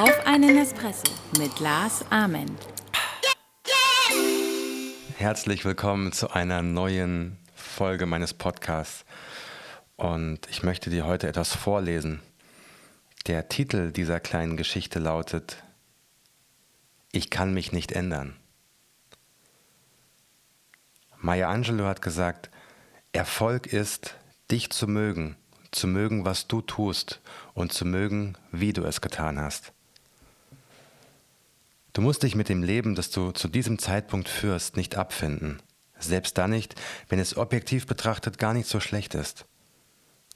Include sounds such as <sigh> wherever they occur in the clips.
Auf einen Espresso mit Lars Ament. Herzlich willkommen zu einer neuen Folge meines Podcasts. Und ich möchte dir heute etwas vorlesen. Der Titel dieser kleinen Geschichte lautet Ich kann mich nicht ändern. Maya Angelou hat gesagt, Erfolg ist, dich zu mögen, zu mögen, was du tust und zu mögen, wie du es getan hast. Du musst dich mit dem Leben, das du zu diesem Zeitpunkt führst, nicht abfinden. Selbst dann nicht, wenn es objektiv betrachtet gar nicht so schlecht ist.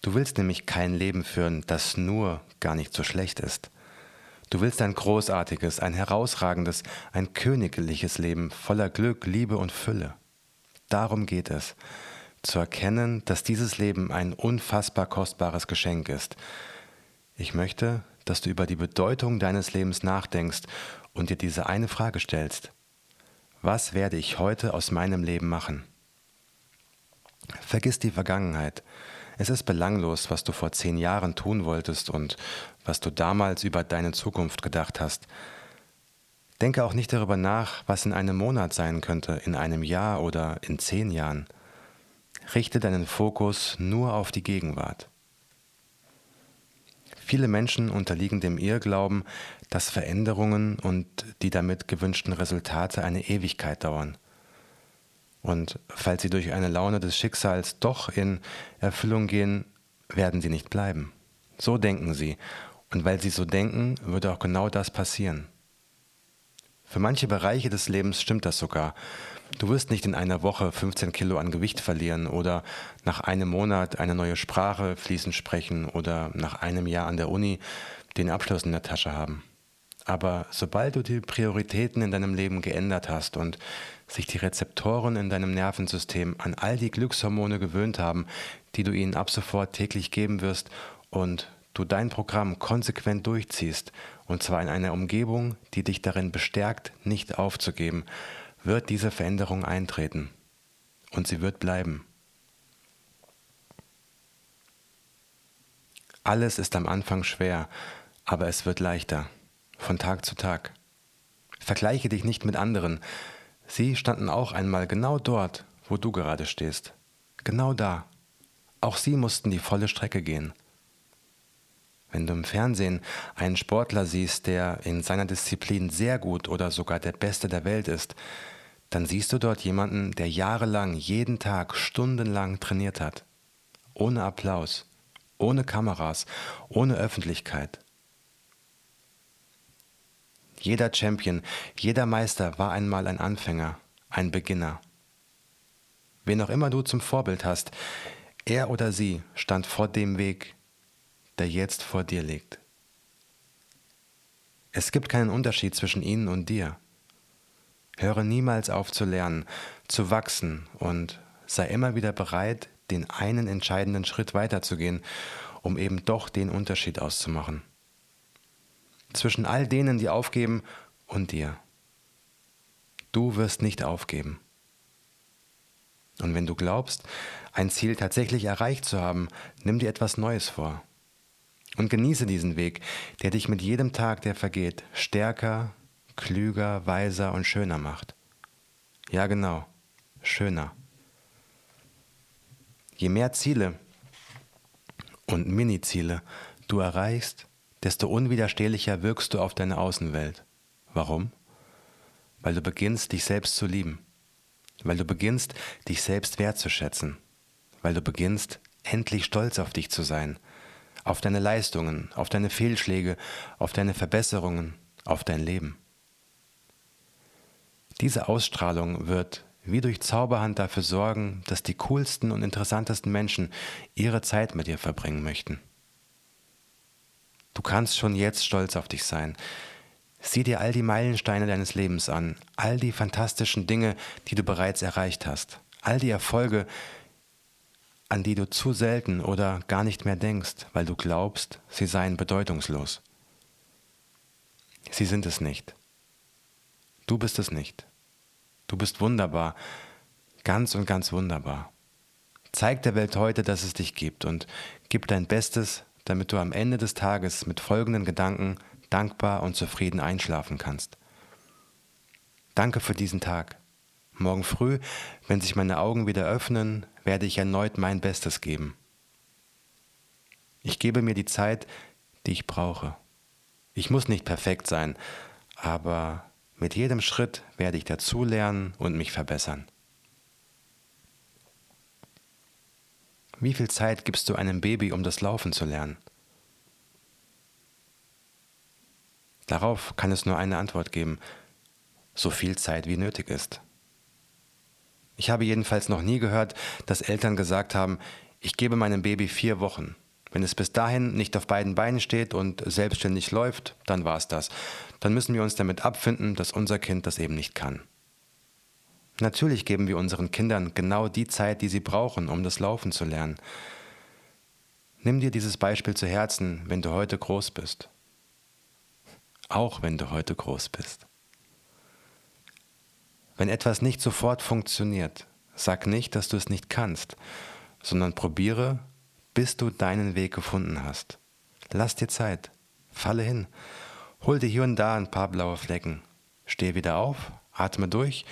Du willst nämlich kein Leben führen, das nur gar nicht so schlecht ist. Du willst ein großartiges, ein herausragendes, ein königliches Leben voller Glück, Liebe und Fülle. Darum geht es, zu erkennen, dass dieses Leben ein unfassbar kostbares Geschenk ist. Ich möchte, dass du über die Bedeutung deines Lebens nachdenkst und dir diese eine Frage stellst. Was werde ich heute aus meinem Leben machen? Vergiss die Vergangenheit. Es ist belanglos, was du vor zehn Jahren tun wolltest und was du damals über deine Zukunft gedacht hast. Denke auch nicht darüber nach, was in einem Monat sein könnte, in einem Jahr oder in zehn Jahren. Richte deinen Fokus nur auf die Gegenwart. Viele Menschen unterliegen dem Irrglauben, dass Veränderungen und die damit gewünschten Resultate eine Ewigkeit dauern. Und falls sie durch eine Laune des Schicksals doch in Erfüllung gehen, werden sie nicht bleiben. So denken sie. Und weil sie so denken, würde auch genau das passieren. Für manche Bereiche des Lebens stimmt das sogar. Du wirst nicht in einer Woche 15 Kilo an Gewicht verlieren oder nach einem Monat eine neue Sprache fließend sprechen oder nach einem Jahr an der Uni den Abschluss in der Tasche haben. Aber sobald du die Prioritäten in deinem Leben geändert hast und sich die Rezeptoren in deinem Nervensystem an all die Glückshormone gewöhnt haben, die du ihnen ab sofort täglich geben wirst und du dein Programm konsequent durchziehst, und zwar in einer Umgebung, die dich darin bestärkt, nicht aufzugeben, wird diese Veränderung eintreten. Und sie wird bleiben. Alles ist am Anfang schwer, aber es wird leichter von Tag zu Tag. Vergleiche dich nicht mit anderen. Sie standen auch einmal genau dort, wo du gerade stehst. Genau da. Auch sie mussten die volle Strecke gehen. Wenn du im Fernsehen einen Sportler siehst, der in seiner Disziplin sehr gut oder sogar der Beste der Welt ist, dann siehst du dort jemanden, der jahrelang, jeden Tag, stundenlang trainiert hat. Ohne Applaus, ohne Kameras, ohne Öffentlichkeit. Jeder Champion, jeder Meister war einmal ein Anfänger, ein Beginner. Wen auch immer du zum Vorbild hast, er oder sie stand vor dem Weg, der jetzt vor dir liegt. Es gibt keinen Unterschied zwischen ihnen und dir. Höre niemals auf zu lernen, zu wachsen und sei immer wieder bereit, den einen entscheidenden Schritt weiterzugehen, um eben doch den Unterschied auszumachen zwischen all denen, die aufgeben, und dir. Du wirst nicht aufgeben. Und wenn du glaubst, ein Ziel tatsächlich erreicht zu haben, nimm dir etwas Neues vor. Und genieße diesen Weg, der dich mit jedem Tag, der vergeht, stärker, klüger, weiser und schöner macht. Ja genau, schöner. Je mehr Ziele und Mini-Ziele du erreichst, desto unwiderstehlicher wirkst du auf deine Außenwelt. Warum? Weil du beginnst, dich selbst zu lieben. Weil du beginnst, dich selbst wertzuschätzen. Weil du beginnst, endlich stolz auf dich zu sein. Auf deine Leistungen, auf deine Fehlschläge, auf deine Verbesserungen, auf dein Leben. Diese Ausstrahlung wird wie durch Zauberhand dafür sorgen, dass die coolsten und interessantesten Menschen ihre Zeit mit dir verbringen möchten. Du kannst schon jetzt stolz auf dich sein. Sieh dir all die Meilensteine deines Lebens an, all die fantastischen Dinge, die du bereits erreicht hast, all die Erfolge, an die du zu selten oder gar nicht mehr denkst, weil du glaubst, sie seien bedeutungslos. Sie sind es nicht. Du bist es nicht. Du bist wunderbar, ganz und ganz wunderbar. Zeig der Welt heute, dass es dich gibt und gib dein Bestes, damit du am Ende des Tages mit folgenden Gedanken dankbar und zufrieden einschlafen kannst. Danke für diesen Tag. Morgen früh, wenn sich meine Augen wieder öffnen, werde ich erneut mein Bestes geben. Ich gebe mir die Zeit, die ich brauche. Ich muss nicht perfekt sein, aber mit jedem Schritt werde ich dazulernen und mich verbessern. Wie viel Zeit gibst du einem Baby, um das Laufen zu lernen? Darauf kann es nur eine Antwort geben. So viel Zeit wie nötig ist. Ich habe jedenfalls noch nie gehört, dass Eltern gesagt haben, ich gebe meinem Baby vier Wochen. Wenn es bis dahin nicht auf beiden Beinen steht und selbstständig läuft, dann war es das. Dann müssen wir uns damit abfinden, dass unser Kind das eben nicht kann. Natürlich geben wir unseren Kindern genau die Zeit, die sie brauchen, um das Laufen zu lernen. Nimm dir dieses Beispiel zu Herzen, wenn du heute groß bist. Auch wenn du heute groß bist. Wenn etwas nicht sofort funktioniert, sag nicht, dass du es nicht kannst, sondern probiere bis du deinen Weg gefunden hast. Lass dir Zeit, falle hin, hol dir hier und da ein paar blaue Flecken, steh wieder auf, atme durch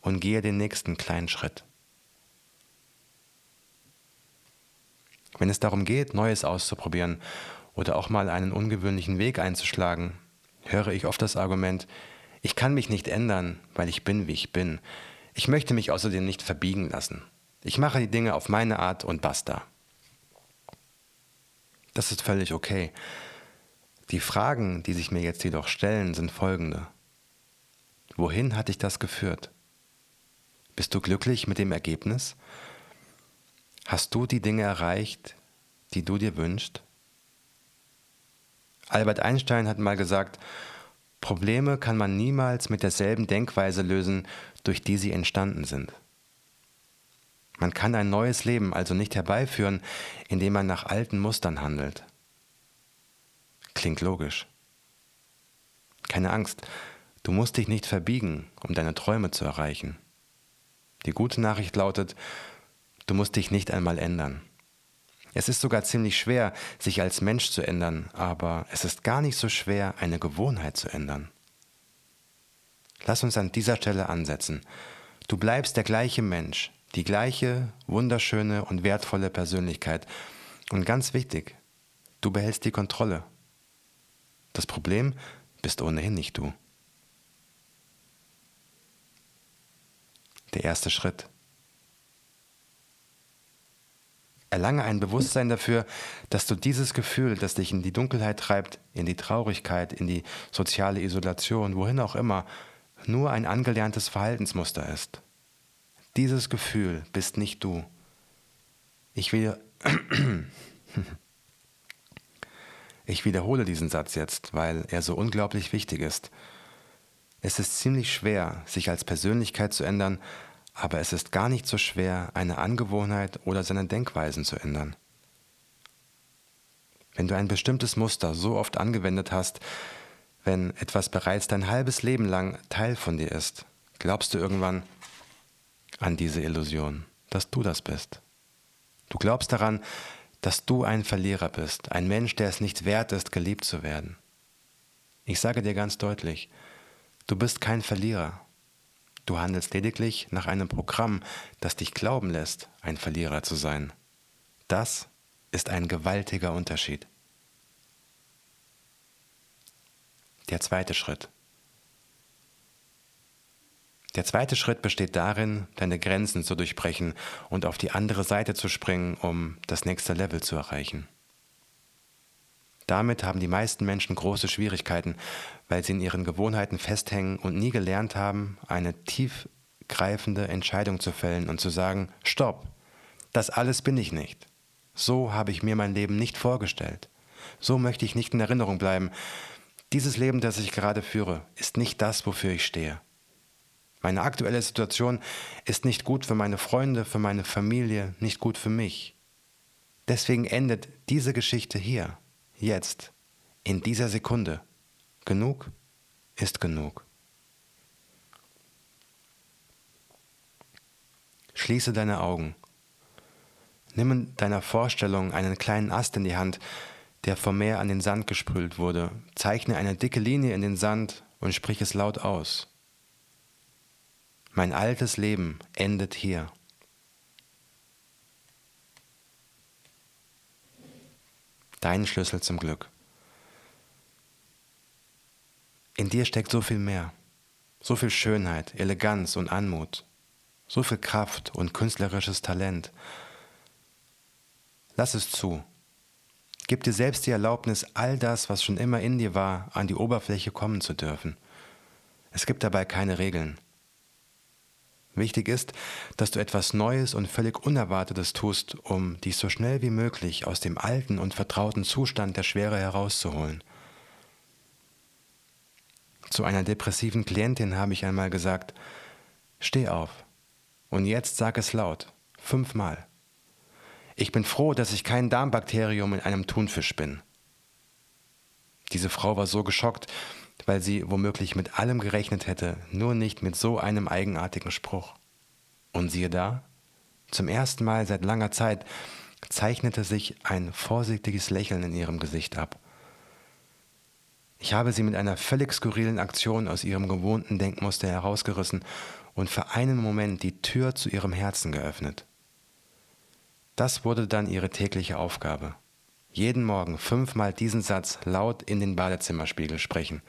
und gehe den nächsten kleinen Schritt. Wenn es darum geht, Neues auszuprobieren oder auch mal einen ungewöhnlichen Weg einzuschlagen, höre ich oft das Argument, ich kann mich nicht ändern, weil ich bin, wie ich bin. Ich möchte mich außerdem nicht verbiegen lassen. Ich mache die Dinge auf meine Art und basta. Das ist völlig okay. Die Fragen, die sich mir jetzt jedoch stellen, sind folgende. Wohin hat dich das geführt? Bist du glücklich mit dem Ergebnis? Hast du die Dinge erreicht, die du dir wünschst? Albert Einstein hat mal gesagt, Probleme kann man niemals mit derselben Denkweise lösen, durch die sie entstanden sind. Man kann ein neues Leben also nicht herbeiführen, indem man nach alten Mustern handelt. Klingt logisch. Keine Angst, du musst dich nicht verbiegen, um deine Träume zu erreichen. Die gute Nachricht lautet, du musst dich nicht einmal ändern. Es ist sogar ziemlich schwer, sich als Mensch zu ändern, aber es ist gar nicht so schwer, eine Gewohnheit zu ändern. Lass uns an dieser Stelle ansetzen. Du bleibst der gleiche Mensch, die gleiche wunderschöne und wertvolle Persönlichkeit. Und ganz wichtig, du behältst die Kontrolle. Das Problem bist ohnehin nicht du. Der erste Schritt. Erlange ein Bewusstsein dafür, dass du dieses Gefühl, das dich in die Dunkelheit treibt, in die Traurigkeit, in die soziale Isolation, wohin auch immer, nur ein angelerntes Verhaltensmuster ist. Dieses Gefühl bist nicht du. Ich, wieder <clears throat> ich wiederhole diesen Satz jetzt, weil er so unglaublich wichtig ist. Es ist ziemlich schwer, sich als Persönlichkeit zu ändern, aber es ist gar nicht so schwer, eine Angewohnheit oder seine Denkweisen zu ändern. Wenn du ein bestimmtes Muster so oft angewendet hast, wenn etwas bereits dein halbes Leben lang Teil von dir ist, glaubst du irgendwann, an diese Illusion, dass du das bist. Du glaubst daran, dass du ein Verlierer bist, ein Mensch, der es nicht wert ist, geliebt zu werden. Ich sage dir ganz deutlich, du bist kein Verlierer. Du handelst lediglich nach einem Programm, das dich glauben lässt, ein Verlierer zu sein. Das ist ein gewaltiger Unterschied. Der zweite Schritt. Der zweite Schritt besteht darin, deine Grenzen zu durchbrechen und auf die andere Seite zu springen, um das nächste Level zu erreichen. Damit haben die meisten Menschen große Schwierigkeiten, weil sie in ihren Gewohnheiten festhängen und nie gelernt haben, eine tiefgreifende Entscheidung zu fällen und zu sagen, stopp, das alles bin ich nicht. So habe ich mir mein Leben nicht vorgestellt. So möchte ich nicht in Erinnerung bleiben. Dieses Leben, das ich gerade führe, ist nicht das, wofür ich stehe. Meine aktuelle Situation ist nicht gut für meine Freunde, für meine Familie, nicht gut für mich. Deswegen endet diese Geschichte hier, jetzt, in dieser Sekunde. Genug ist genug. Schließe deine Augen. Nimm in deiner Vorstellung einen kleinen Ast in die Hand, der vom Meer an den Sand gesprüht wurde. Zeichne eine dicke Linie in den Sand und sprich es laut aus. Mein altes Leben endet hier. Dein Schlüssel zum Glück. In dir steckt so viel mehr, so viel Schönheit, Eleganz und Anmut, so viel Kraft und künstlerisches Talent. Lass es zu. Gib dir selbst die Erlaubnis, all das, was schon immer in dir war, an die Oberfläche kommen zu dürfen. Es gibt dabei keine Regeln. Wichtig ist, dass du etwas Neues und völlig Unerwartetes tust, um dich so schnell wie möglich aus dem alten und vertrauten Zustand der Schwere herauszuholen. Zu einer depressiven Klientin habe ich einmal gesagt, steh auf und jetzt sag es laut, fünfmal. Ich bin froh, dass ich kein Darmbakterium in einem Thunfisch bin. Diese Frau war so geschockt, weil sie womöglich mit allem gerechnet hätte, nur nicht mit so einem eigenartigen Spruch. Und siehe da, zum ersten Mal seit langer Zeit zeichnete sich ein vorsichtiges Lächeln in ihrem Gesicht ab. Ich habe sie mit einer völlig skurrilen Aktion aus ihrem gewohnten Denkmuster herausgerissen und für einen Moment die Tür zu ihrem Herzen geöffnet. Das wurde dann ihre tägliche Aufgabe jeden Morgen fünfmal diesen Satz laut in den Badezimmerspiegel sprechen.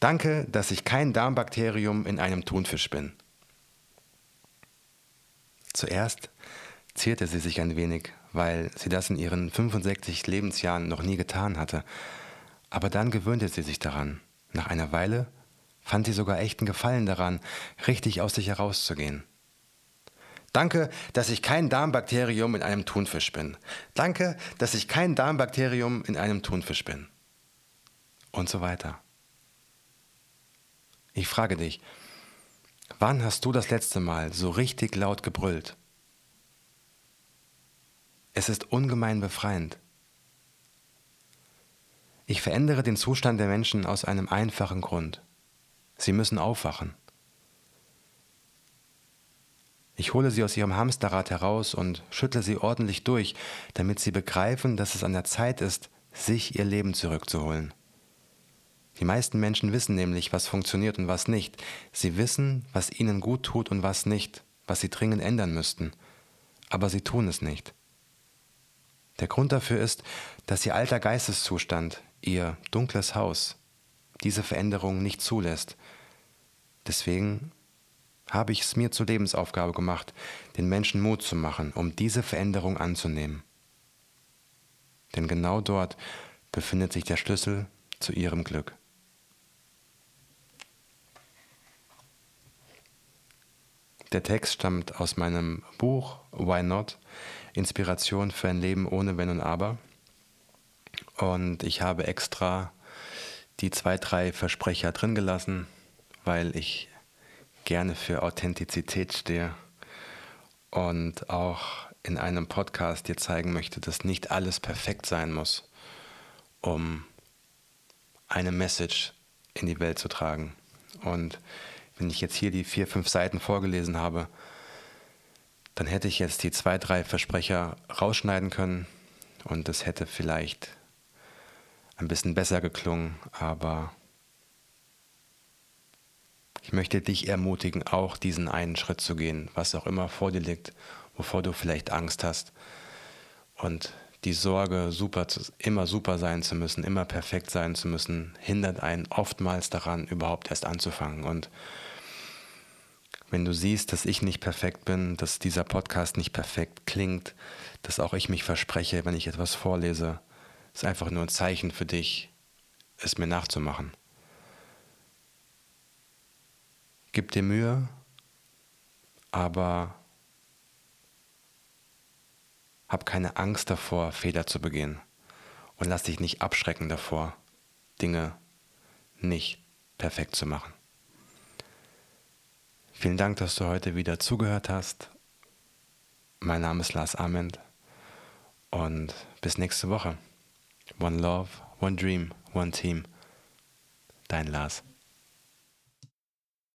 Danke, dass ich kein Darmbakterium in einem Thunfisch bin. Zuerst zierte sie sich ein wenig, weil sie das in ihren 65 Lebensjahren noch nie getan hatte. Aber dann gewöhnte sie sich daran. Nach einer Weile fand sie sogar echten Gefallen daran, richtig aus sich herauszugehen. Danke, dass ich kein Darmbakterium in einem Thunfisch bin. Danke, dass ich kein Darmbakterium in einem Thunfisch bin. Und so weiter. Ich frage dich, wann hast du das letzte Mal so richtig laut gebrüllt? Es ist ungemein befreiend. Ich verändere den Zustand der Menschen aus einem einfachen Grund. Sie müssen aufwachen. Ich hole sie aus ihrem Hamsterrad heraus und schüttle sie ordentlich durch, damit sie begreifen, dass es an der Zeit ist, sich ihr Leben zurückzuholen. Die meisten Menschen wissen nämlich, was funktioniert und was nicht. Sie wissen, was ihnen gut tut und was nicht, was sie dringend ändern müssten. Aber sie tun es nicht. Der Grund dafür ist, dass ihr alter Geisteszustand, ihr dunkles Haus, diese Veränderung nicht zulässt. Deswegen habe ich es mir zur Lebensaufgabe gemacht, den Menschen Mut zu machen, um diese Veränderung anzunehmen. Denn genau dort befindet sich der Schlüssel zu ihrem Glück. Der Text stammt aus meinem Buch Why Not? Inspiration für ein Leben ohne Wenn und Aber. Und ich habe extra die zwei, drei Versprecher drin gelassen, weil ich gerne für Authentizität stehe und auch in einem Podcast dir zeigen möchte, dass nicht alles perfekt sein muss, um eine Message in die Welt zu tragen. Und wenn ich jetzt hier die vier, fünf Seiten vorgelesen habe, dann hätte ich jetzt die zwei, drei Versprecher rausschneiden können und es hätte vielleicht ein bisschen besser geklungen, aber ich möchte dich ermutigen, auch diesen einen Schritt zu gehen, was auch immer vor dir liegt, wovor du vielleicht Angst hast. Und die Sorge, super zu, immer super sein zu müssen, immer perfekt sein zu müssen, hindert einen oftmals daran, überhaupt erst anzufangen. Und wenn du siehst, dass ich nicht perfekt bin, dass dieser Podcast nicht perfekt klingt, dass auch ich mich verspreche, wenn ich etwas vorlese, ist einfach nur ein Zeichen für dich, es mir nachzumachen. Gib dir Mühe, aber hab keine Angst davor, Fehler zu begehen. Und lass dich nicht abschrecken davor, Dinge nicht perfekt zu machen. Vielen Dank, dass du heute wieder zugehört hast. Mein Name ist Lars Ament und bis nächste Woche. One Love, One Dream, One Team. Dein Lars.